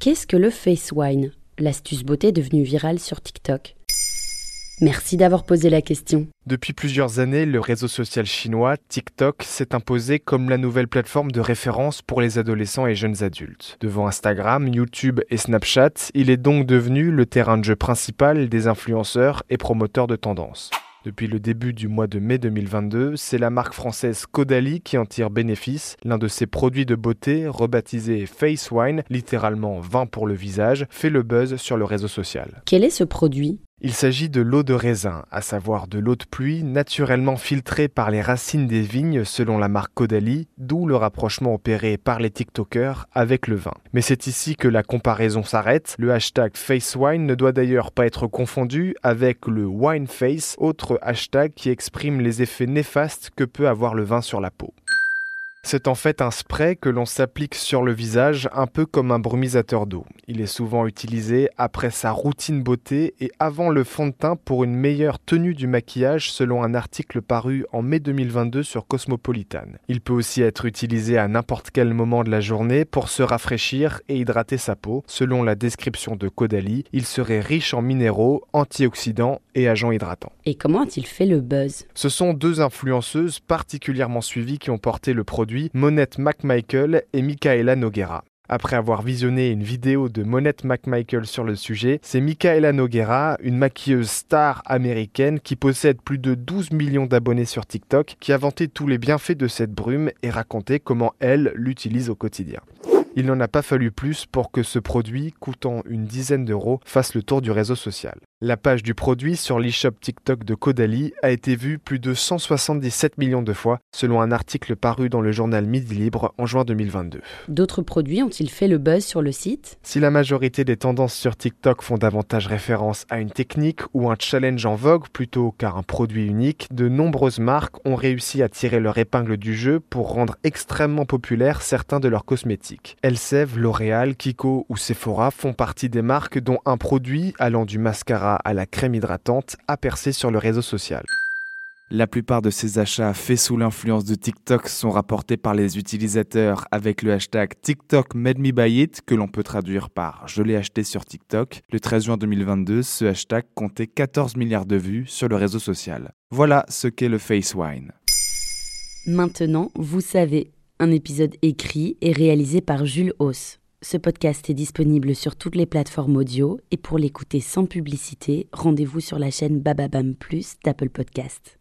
Qu'est-ce que le face wine? L'astuce beauté devenue virale sur TikTok. Merci d'avoir posé la question. Depuis plusieurs années, le réseau social chinois TikTok s'est imposé comme la nouvelle plateforme de référence pour les adolescents et jeunes adultes. Devant Instagram, YouTube et Snapchat, il est donc devenu le terrain de jeu principal des influenceurs et promoteurs de tendances. Depuis le début du mois de mai 2022, c'est la marque française Caudalie qui en tire bénéfice. L'un de ses produits de beauté, rebaptisé Face Wine, littéralement vin pour le visage, fait le buzz sur le réseau social. Quel est ce produit? Il s'agit de l'eau de raisin, à savoir de l'eau de pluie naturellement filtrée par les racines des vignes selon la marque Caudalie, d'où le rapprochement opéré par les TikTokers avec le vin. Mais c'est ici que la comparaison s'arrête. Le hashtag FaceWine ne doit d'ailleurs pas être confondu avec le WineFace, autre hashtag qui exprime les effets néfastes que peut avoir le vin sur la peau. C'est en fait un spray que l'on s'applique sur le visage un peu comme un brumisateur d'eau. Il est souvent utilisé après sa routine beauté et avant le fond de teint pour une meilleure tenue du maquillage selon un article paru en mai 2022 sur Cosmopolitan. Il peut aussi être utilisé à n'importe quel moment de la journée pour se rafraîchir et hydrater sa peau. Selon la description de Caudalie, il serait riche en minéraux, antioxydants et agents hydratants. Et comment a-t-il fait le buzz? Ce sont deux influenceuses particulièrement suivies qui ont porté le produit Monette McMichael et Michaela Noguera. Après avoir visionné une vidéo de Monette McMichael sur le sujet, c'est Michaela Noguera, une maquilleuse star américaine qui possède plus de 12 millions d'abonnés sur TikTok, qui a vanté tous les bienfaits de cette brume et raconté comment elle l'utilise au quotidien. Il n'en a pas fallu plus pour que ce produit, coûtant une dizaine d'euros, fasse le tour du réseau social. La page du produit sur l'eShop TikTok de Caudalie a été vue plus de 177 millions de fois, selon un article paru dans le journal Midi Libre en juin 2022. D'autres produits ont-ils fait le buzz sur le site? Si la majorité des tendances sur TikTok font davantage référence à une technique ou un challenge en vogue plutôt qu'à un produit unique, de nombreuses marques ont réussi à tirer leur épingle du jeu pour rendre extrêmement populaires certains de leurs cosmétiques. Elsev, L'Oréal, Kiko ou Sephora font partie des marques dont un produit allant du mascara à la crème hydratante a percé sur le réseau social. La plupart de ces achats faits sous l'influence de TikTok sont rapportés par les utilisateurs avec le hashtag TikTok Made Me Buy It que l'on peut traduire par Je l'ai acheté sur TikTok. Le 13 juin 2022, ce hashtag comptait 14 milliards de vues sur le réseau social. Voilà ce qu'est le Face Wine. Maintenant, vous savez, un épisode écrit et réalisé par Jules Hauss. Ce podcast est disponible sur toutes les plateformes audio et pour l'écouter sans publicité, rendez-vous sur la chaîne Bababam Plus d'Apple Podcast.